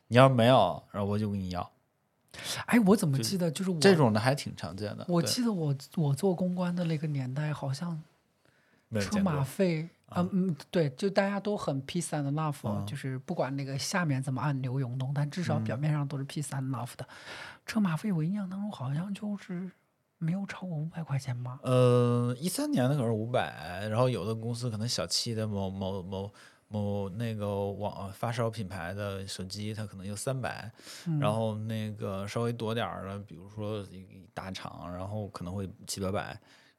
你要是没有，然后我就给你要。哎，我怎么记得就是我这种的还挺常见的。我记得我我做公关的那个年代，好像没有见过。费，嗯嗯，对，就大家都很 peace and love，、嗯就是不管那个下面怎么暗流涌动，但至少表面上都是 peace and love 的。车马费我印象当中好像就是没有超过五百块钱吧？呃，一三年的可是五百，然后有的公司可能小七的某某某某那个网发烧品牌的手机，它可能有三百、嗯然后那个稍微多点儿的，比如说大厂，然后可能会七八百，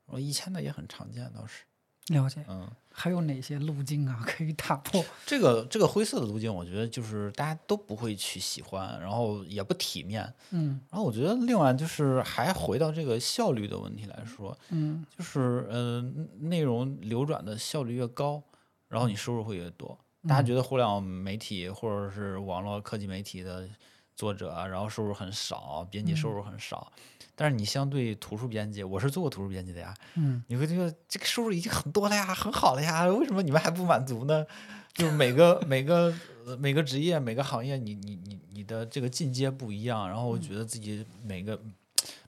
然后一千的也很常见，倒是，了解。嗯。还有哪些路径啊 可以打破？这个这个灰色的路径，我觉得就是大家都不会去喜欢，然后也不体面。嗯然后我觉得另外就是还回到这个效率的问题来说，嗯就是呃内容流转的效率越高，然后你收入会越多。大家觉得互联网媒体或者是网络科技媒体的作者啊，然后收入很少，编辑收入很少。但是你相对图书编辑，我是做过图书编辑的呀，嗯你会觉得这个收入已经很多了呀，很好了呀，为什么你们还不满足呢？就是每个每个呃每个职业每个行业，你你你你的这个进阶不一样，然后我觉得自己每个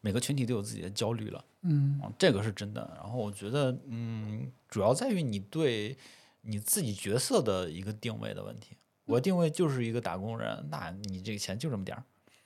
每个群体都有自己的焦虑了，嗯啊，这个是真的。然后我觉得，嗯，主要在于你对你自己角色的一个定位的问题。我定位就是一个打工人，那你这个钱就这么点儿。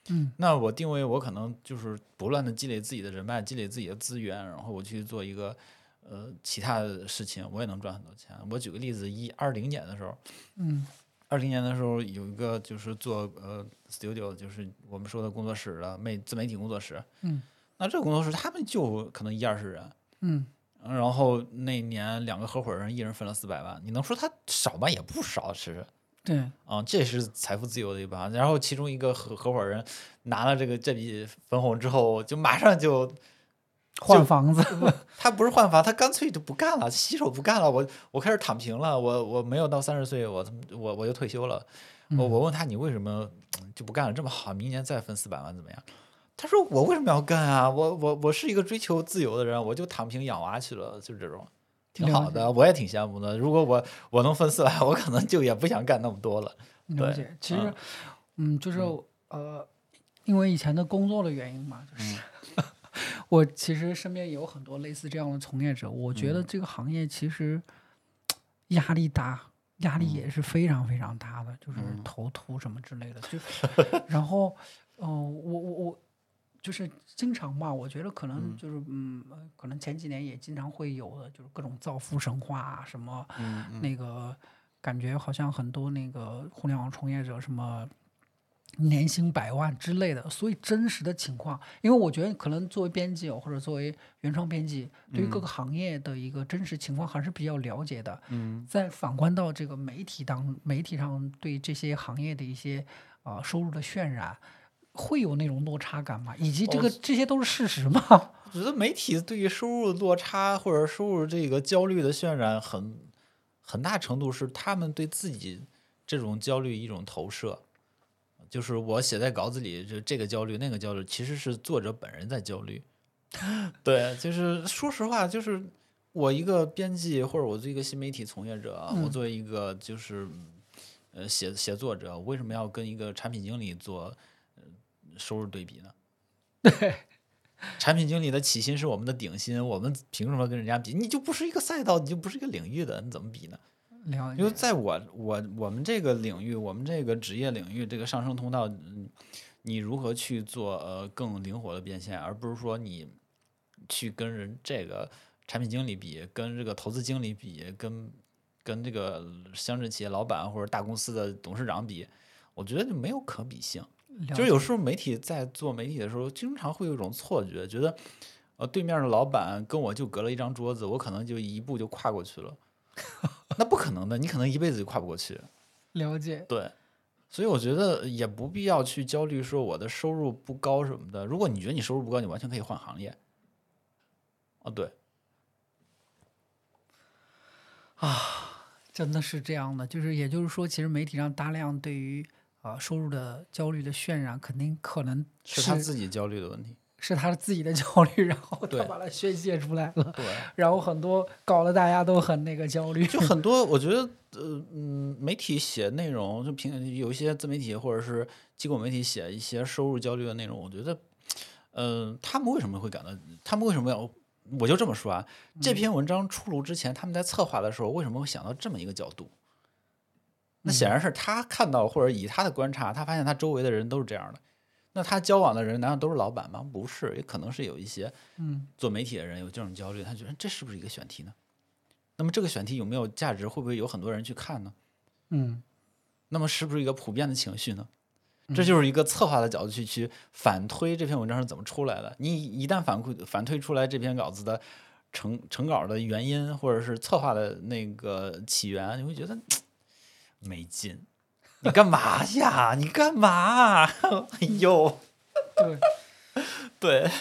嗯那我定位我可能就是不断的积累自己的人脉，积累自己的资源，然后我去做一个呃其他的事情，我也能赚很多钱。我举个例子，一二零年的时候，嗯二零年的时候有一个就是做呃 studio，就是我们说的工作室的媒自媒体工作室。嗯，那这个工作室他们就可能一二十人，嗯然后那年两个合伙人一人分了四百万，你能说他少吗？也不少，其实。对，啊、这也是财富自由的一半。然后其中一个合合伙人拿了这个这笔分红之后，就马上就 换房子。他不是换房，他干脆就不干了，洗手不干了。我我开始躺平了，我我没有到三十岁，我我我就退休了。我我问他你为什么嗯就不干了？这么好，明年再分四百万怎么样？他说我为什么要干啊？我我我是一个追求自由的人，我就躺平养娃去了，就是这种。挺好的，我也挺羡慕的。如果我我能分四百，我可能就也不想干那么多了。了解，其实嗯，嗯，就是呃，因为以前的工作的原因嘛，就是、嗯 我其实身边也有很多类似这样的从业者，我觉得嗯这个行业其实压力大，压力也是非常非常大的，就是嗯头秃什么之类的，就 然后，嗯、我我我。就是经常吧，我觉得可能嗯就是嗯呃可能前几年也经常会有的，就是各种造富神话啊，什么那个感觉好像很多那个互联网从业者什么年薪百万之类的，所以真实的情况，因为我觉得可能作为编辑哦或者作为原创编辑，对于各个行业的一个真实情况还是比较了解的。嗯再反观到这个媒体当媒体上对这些行业的一些啊、呃收入的渲染。会有那种落差感吗？以及这个、哦这些都是事实吗？我觉得媒体对于收入落差或者收入这个焦虑的渲染很，很大程度是他们对自己这种焦虑一种投射。就是我写在稿子里，就这个焦虑那个焦虑，其实是作者本人在焦虑。对，就是说实话，就是我一个编辑或者我作为一个新媒体从业者啊，我嗯作为一个就是呃写写作者，我为什么要跟一个产品经理做呃收入对比呢？对，产品经理的起薪是我们的顶薪，我们凭什么跟人家比？你就不是一个赛道，你就不是一个领域的，你怎么比呢？因为在我我我们这个领域，我们这个职业领域，这个上升通道，嗯，你如何去做呃更灵活的变现，而不是说你去跟人这个产品经理比，跟这个投资经理比，跟跟这个乡镇企业老板或者大公司的董事长比，我觉得就没有可比性。了就是有时候媒体在做媒体的时候，经常会有一种错觉，觉得呃对面的老板跟我就隔了一张桌子，我可能就一步就跨过去了。那不可能的，你可能一辈子就跨不过去。了解，对，所以我觉得也不必要去焦虑说我的收入不高什么的。如果你觉得你收入不高，你完全可以换行业。哦，对，啊真的是这样的，就是也就是说，其实媒体上大量对于啊、收入的焦虑的渲染，肯定可能是他自己焦虑的问题。是他自己的焦虑，然后他把它宣泄出来了，对，然后很多搞得大家都很那个焦虑。就很 多，我觉得，呃，嗯，媒体写内容，就平有一些自媒体或者是机构媒体写一些收入焦虑的内容，我觉得，呃，他们为什么会感到，他们为什么要，我就这么说啊，这篇文章出炉之前，他们在策划的时候，为什么会想到这么一个角度？那显然是他看到或者以他的观察，他发现他周围的人都是这样的，那他交往的人难道都是老板吗？不是，也可能是有一些嗯做媒体的人有这种焦虑，他觉得这是不是一个选题呢？那么这个选题有没有价值？会不会有很多人去看呢？嗯那么是不是一个普遍的情绪呢？这就是一个策划的角度去去反推这篇文章是怎么出来的。你一旦反馈反推出来这篇稿子的成成稿的原因，或者是策划的那个起源，你会觉得没劲。你干嘛呀？你干嘛？哎呦，对，对，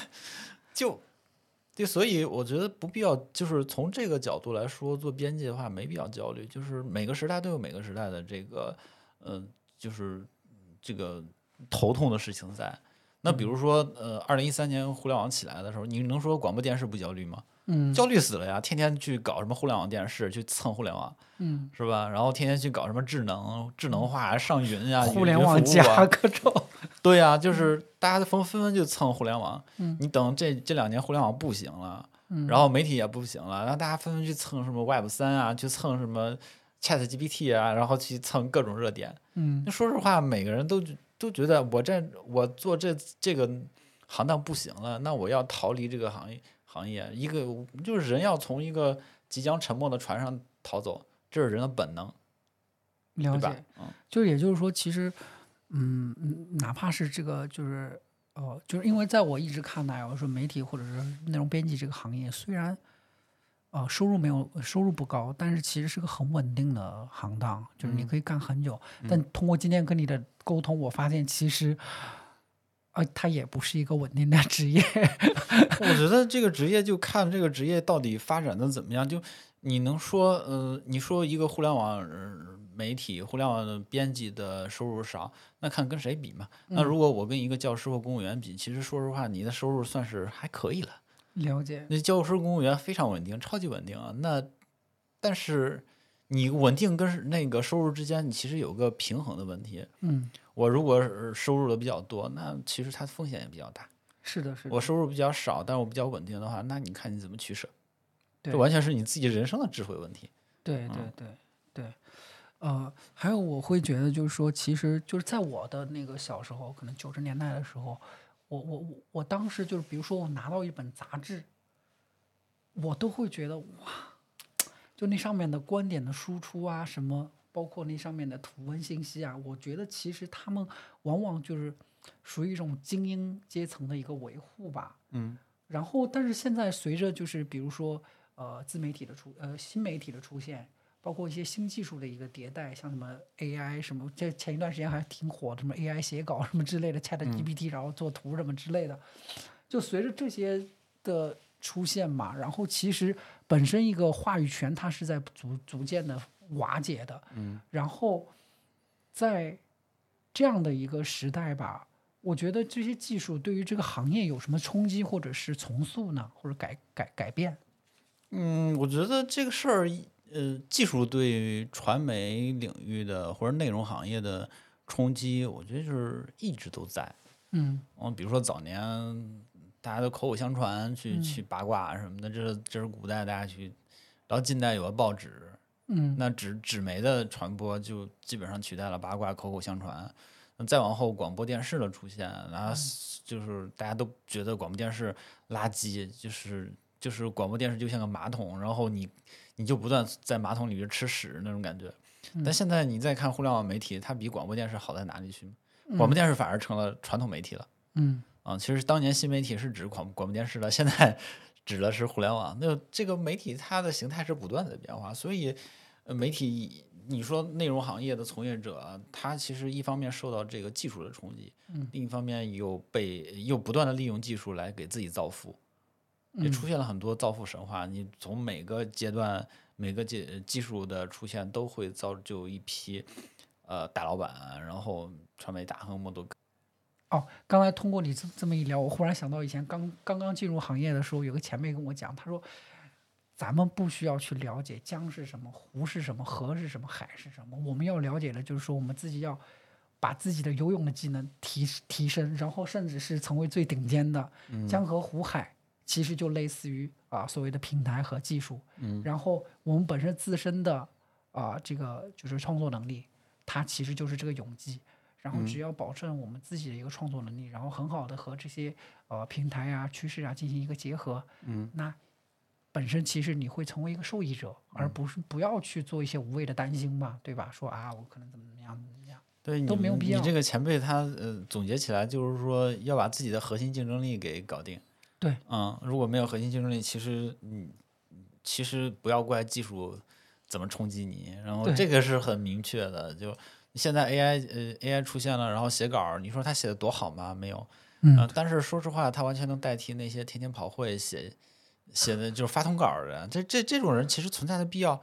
就对，所以我觉得不必要，就是从这个角度来说，做编辑的话没必要焦虑，就是每个时代都有每个时代的这个，呃，就是这个头痛的事情在。那比如说，呃，二零一三年互联网起来的时候，你能说广播电视不焦虑吗？嗯焦虑死了呀！天天去搞什么互联网电视，去蹭互联网，嗯，是吧？然后天天去搞什么智能、智能化、上云呀、互联网加啊各种，对呀、就是大家都纷纷纷就蹭互联网。嗯你等这这两年互联网不行了，嗯然后媒体也不行了，然后大家纷纷去蹭什么 Web 三啊，去蹭什么 Chat GPT 啊，然后去蹭各种热点。嗯那说实话，每个人都都觉得我这我做这这个行当不行了，那我要逃离这个行业行业。一个就是人要从一个即将沉没的船上逃走，这是人的本能，了解。？嗯就也就是说，其实，嗯，嗯哪怕是这个，就是，呃，就是因为在我一直看来，我说媒体或者是内容编辑这个行业，虽然，呃，收入没有收入不高，但是其实是个很稳定的行当，就是你嗯可以干很久。但通过今天跟你的沟通，我发现其实，啊、它也不是一个稳定的职业。我觉得这个职业就看这个职业到底发展的怎么样。就你能说，呃，你说一个互联网呃媒体、互联网的编辑的收入少，那看跟谁比嘛？那如果我跟一个教师或公务员比，其实说实话，你的收入算是还可以了。了解，那教师、公务员非常稳定，超级稳定啊。那但是你稳定跟那个收入之间，你其实有个平衡的问题。嗯，我如果是收入的比较多，那其实它的风险也比较大。是的，是的，我收入比较少，但是我比较稳定的话，那你看你怎么取舍？对这完全是你自己人生的智慧问题。对对嗯对对，呃，还有我会觉得就是说，其实就是在我的那个小时候，可能九十年代的时候，我我我我当时就是，比如说我拿到一本杂志，我都会觉得哇，就那上面的观点的输出啊，什么，包括那上面的图文信息啊，我觉得其实他们往往就是属于一种精英阶层的一个维护吧。嗯。然后，但是现在随着就是比如说呃自媒体的出呃新媒体的出现，包括一些新技术的一个迭代，像什么 AI 什么，这前一段时间还挺火的，什么 AI 写稿什么之类的，Chat GPT 然后做图什么之类的，就随着这些的出现嘛，然后其实本身一个话语权它是在逐逐渐的瓦解的，嗯，然后在这样的一个时代吧，我觉得这些技术对于这个行业有什么冲击，或者是重塑呢，或者改改改变？嗯，我觉得这个事儿，呃，技术对传媒领域的或者内容行业的冲击，我觉得就是一直都在。嗯嗯，比如说早年大家都口口相传，去去八卦什么的，这是这是古代大家去，然后近代有了报纸，嗯那纸纸媒的传播就基本上取代了八卦口口相传。那再往后，广播电视的出现，然后就是大家都觉得广播电视垃圾，就是就是广播电视就像个马桶，然后你你就不断在马桶里边吃屎那种感觉。但现在你再看互联网媒体，它比广播电视好在哪里去？广播电视反而成了传统媒体了。嗯啊，其实当年新媒体是指广广播电视的，现在 指的是互联网。那这个媒体它的形态是不断的变化，所以呃媒体你说内容行业的从业者，他其实一方面受到这个技术的冲击，嗯另一方面又被又不断的利用技术来给自己造福，也嗯出现了很多造富神话。你从每个阶段每个技技术的出现，都会造就一批呃大老板，然后传媒大亨们都哦，刚才通过你这这么一聊，我忽然想到以前刚刚刚进入行业的时候，有个前辈跟我讲，他说。咱们不需要去了解江是什么，湖是什么，河是什么，海是什么。我们要了解的就是说，我们自己要把自己的游泳的技能提提升，然后甚至是成为最顶尖的。江河湖海其实就类似于啊所谓的平台和技术。嗯然后我们本身自身的啊这个就是创作能力，它其实就是这个泳技。然后只要保证我们自己的一个创作能力，然后很好的和这些呃平台啊、趋势啊进行一个结合，嗯，那本身其实你会成为一个受益者，而不是不要去做一些无谓的担心嘛，对吧？说啊，我可能怎么怎么样怎么样，对，你都没有必要你这个前辈他呃总结起来就是说要把自己的核心竞争力给搞定。对，嗯，如果没有核心竞争力，其实你其实不要怪技术怎么冲击你，然后这个是很明确的。就现在 AI 呃 AI 出现了，然后写稿儿，你说他写的多好吗？没有，嗯呃但是说实话，他完全能代替那些天天跑会写写的就是发通稿的人。这这这种人其实存在的必要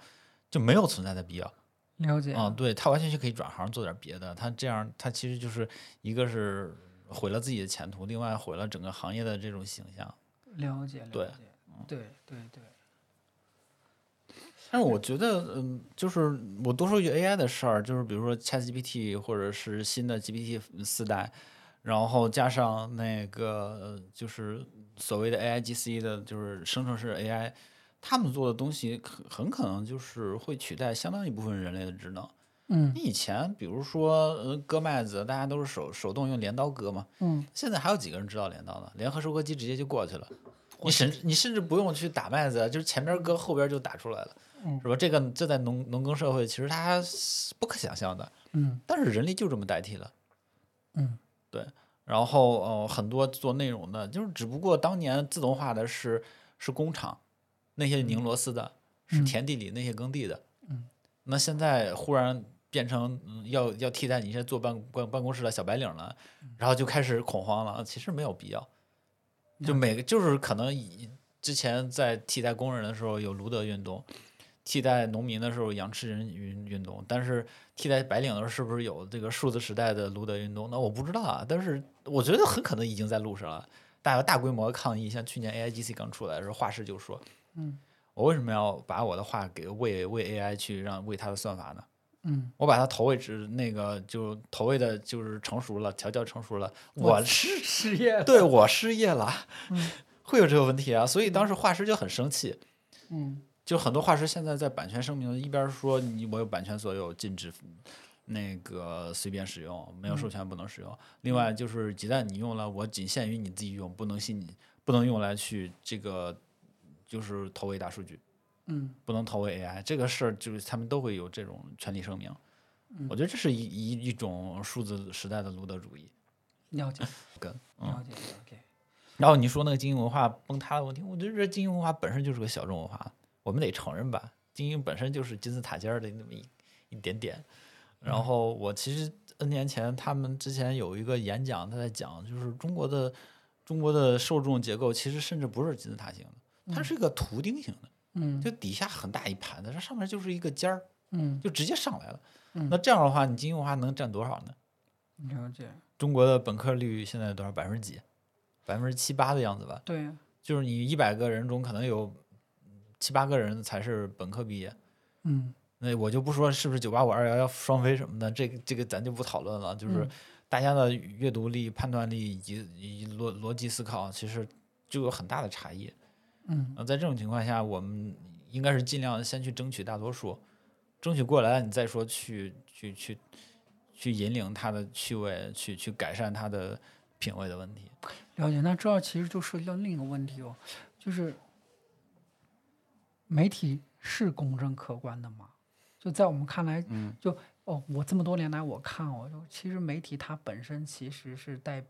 就没有存在的必要。了解，嗯，对他完全就可以转行做点别的。他这样，他其实就是一个是毁了自己的前途，另外毁了整个行业的这种形象。了解，了对解，对对对，但是我觉得，嗯，就是我多说一句 AI 的事儿，就是比如说 ChatGPT 或者是新的 GPT 四代，然后加上那个呃就是所谓的 AIGC 的，就是生成式 AI，他们做的东西可很可能就是会取代相当一部分人类的职能。嗯你以前比如说呃割麦子，大家都是手手动用镰刀割嘛，嗯，现在还有几个人知道镰刀呢？联合收割机直接就过去了，你甚你甚至不用去打麦子，就是前边割后边就打出来了，嗯是吧？这个这在农农耕社会其实它是不可想象的，嗯但是人力就这么代替了。嗯，对。然后呃，很多做内容的，就是只不过当年自动化的是是工厂，那些拧螺丝的，是嗯田地里那些耕地的。嗯。那现在忽然变成嗯要要替代你这些坐办办办公室的小白领了，嗯然后就开始恐慌了。其实没有必要，就每个就是可能以之前在替代工人的时候有卢德运动，替代农民的时候羊吃人运运动，但是替代白领的时候是不是有这个数字时代的卢德运动？那我不知道啊，但是我觉得很可能已经在路上了。大大规模抗议，像去年 AIGC 刚出来的时候，画师就说：“嗯，我为什么要把我的画给喂喂 AI 去让喂它的算法呢？嗯，我把它投喂只那个就投喂的就是成熟了，调教成熟了，我是 失业了，对我失业了，嗯 会有这个问题啊。所以当时画师就很生气，嗯就很多画师现在在版权声明一边说你我有版权所有，禁止那个随便使用，没有授权不能使用。另外就是一旦你用了，我仅限于你自己用，不能信你不能用来去这个就是投喂大数据，嗯不能投喂 AI。这个事儿就是他们都会有这种权利声明。我觉得这是一一一种数字时代的卢德主义。了解，跟了解，了解，然后你说那个精英文化崩塌的问题，我觉得这精英文化本身就是个小众文化，我们得承认吧，精英本身就是金字塔尖儿的那么一一点点。然后我其实 N 年前他们之前有一个演讲，他在讲就是中国的中国的受众结构其实甚至不是金字塔型的，它是一个图钉型的，嗯就底下很大一盘子，它上面就是一个尖儿，嗯，就直接上来了。嗯那这样的话，你精英文化能占多少呢？了解，中国的本科率现在多少？百分之几？百分之七八的样子吧。对，就是你一百个人中可能有七八个人才是本科毕业，嗯那我就不说是不是九八五二幺幺双非什么的，这个这个咱就不讨论了。就是嗯大家的阅读力、判断力以及以及逻逻辑思考，其实就有很大的差异。嗯那在这种情况下，我们应该是尽量先去争取大多数，争取过来了，你再说去去去去引领他的趣味，去去改善他的品味的问题。了解。那这儿其实就涉及到另一个问题哦，就是媒体是公正客观的吗？就在我们看来，嗯，就哦，我这么多年来我看哦，就其实媒体它本身其实是代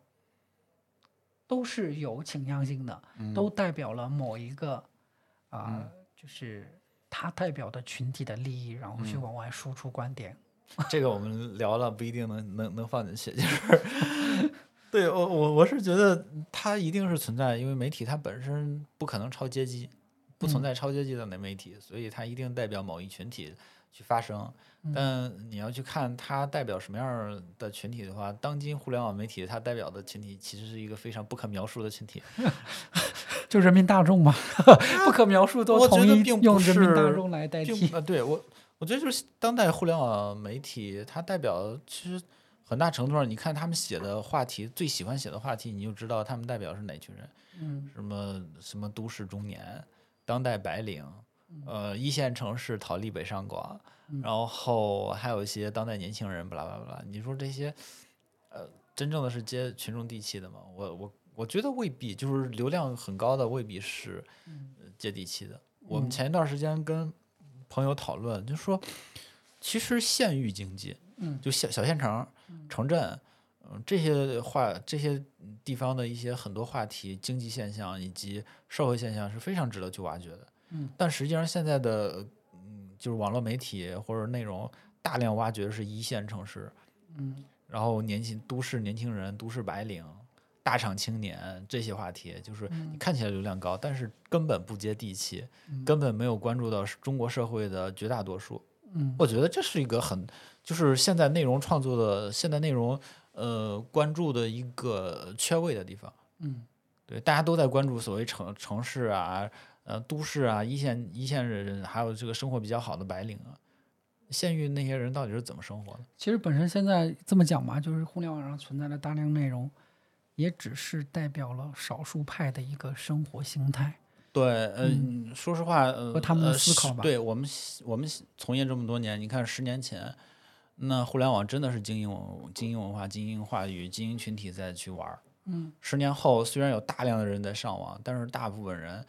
都是有倾向性的，都代表了某一个啊、就是它代表的群体的利益，然后去往外输出观点。这个我们聊了不一定能能能放进去，就是。对我我我是觉得它一定是存在，因为媒体它本身不可能超阶级，不存嗯在超阶级的那媒体，所以它一定代表某一群体去发声。嗯但你要去看它代表什么样的群体的话，当今互联网媒体它代表的群体其实是一个非常不可描述的群体。就人民大众嘛，不可描述都我觉统一得并不用人民大是众来代并替。呃，对我，我觉得就是当代互联网媒体，它代表其实很大程度上，你看他们写的话题，最喜欢写的话题，你就知道他们代表是哪群人，嗯什么什么都市中年、当代白领，嗯呃，一线城市逃离北上广，然后还有一些当代年轻人，巴拉巴拉巴拉。你说这些，呃，真正的是接群众地气的吗？我我我觉得未必，就是流量很高的未必是呃接地气的。我们嗯前一段时间跟朋友讨论，就说其实县域经济，嗯就小小县城、城镇，嗯、这些话这些地方的一些很多话题、经济现象以及社会现象是非常值得去挖掘的。嗯，但实际上现在的嗯，就是网络媒体或者内容大量挖掘的是一线城市，嗯然后年轻都市年轻人、都市白领、大厂青年这些话题，就是你看起来流量高，但是根本不接地气，根本没有关注到中国社会的绝大多数。嗯我觉得这是一个很，就是现在内容创作的现在内容呃关注的一个缺位的地方。嗯对，大家都在关注所谓城城市啊、呃都市啊、一线一线人，还有这个生活比较好的白领啊，县域那些人到底是怎么生活的？其实本身现在这么讲吧，就是互联网上存在的大量内容，也只是代表了少数派的一个生活形态。对，呃，说实话，呃，和他们的思考吧对我们我们从业这么多年，你看十年前，那互联网真的是精英文精英文化、精英话语、精英群体在去玩儿。嗯十年后，虽然有大量的人在上网，但是大部分人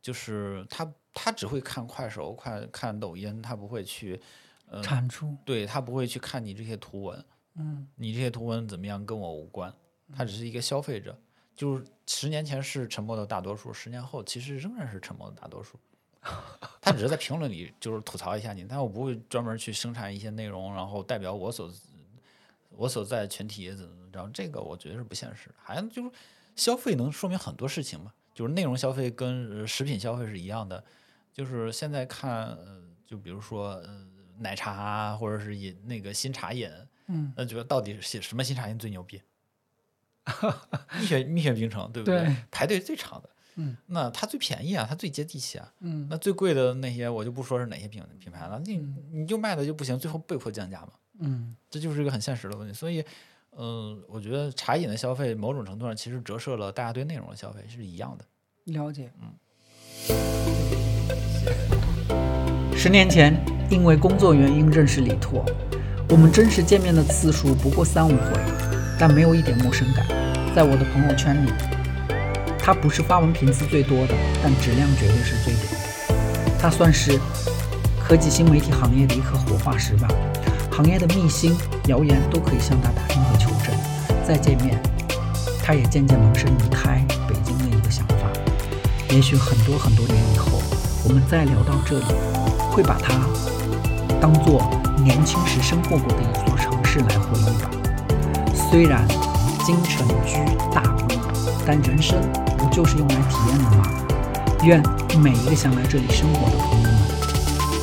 就是他他只会看快手、快看抖音，他不会去，呃，产出，对他不会去看你这些图文，嗯你这些图文怎么样跟我无关，他只是一个消费者。就是十年前是沉默的大多数，十年后其实仍然是沉默的大多数。他只是在评论里就是吐槽一下你，但我不会专门去生产一些内容，然后代表我所我所在群体怎么怎么着，这个我觉得是不现实的。还就是消费能说明很多事情嘛，就是内容消费跟呃食品消费是一样的，就是现在看，呃，就比如说呃奶茶啊，或者是饮那个新茶饮，嗯，那觉得到底是什么新茶饮最牛逼？蜜雪蜜雪冰城对不对。排队最长的，嗯，那它最便宜啊，它最接地气啊。嗯那最贵的那些我就不说是哪些品品牌了，你你就卖的就不行，最后被迫降价嘛，嗯这就是一个很现实的问题。所以，嗯、我觉得茶饮的消费某种程度上其实折射了大家对内容的消费是一样的。了解。嗯十年前，因为工作原因认识李拓，我们真实见面的次数不过三五回，但没有一点陌生感。在我的朋友圈里，他不是发文频次最多的，但质量绝对是最顶的。他算是科技新媒体行业的一颗活化石吧。行业的秘辛、谣言都可以向他打听和求证。再见面，他也渐渐萌生离开北京的一个想法。也许很多很多年以后，我们再聊到这里，会把它当做年轻时生活过的一座城市来回忆吧。虽然京城居大屋，但人生就是用来体验的吗？愿每一个想来这里生活的朋友们，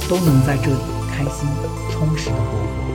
都能在这里开心充实的过活。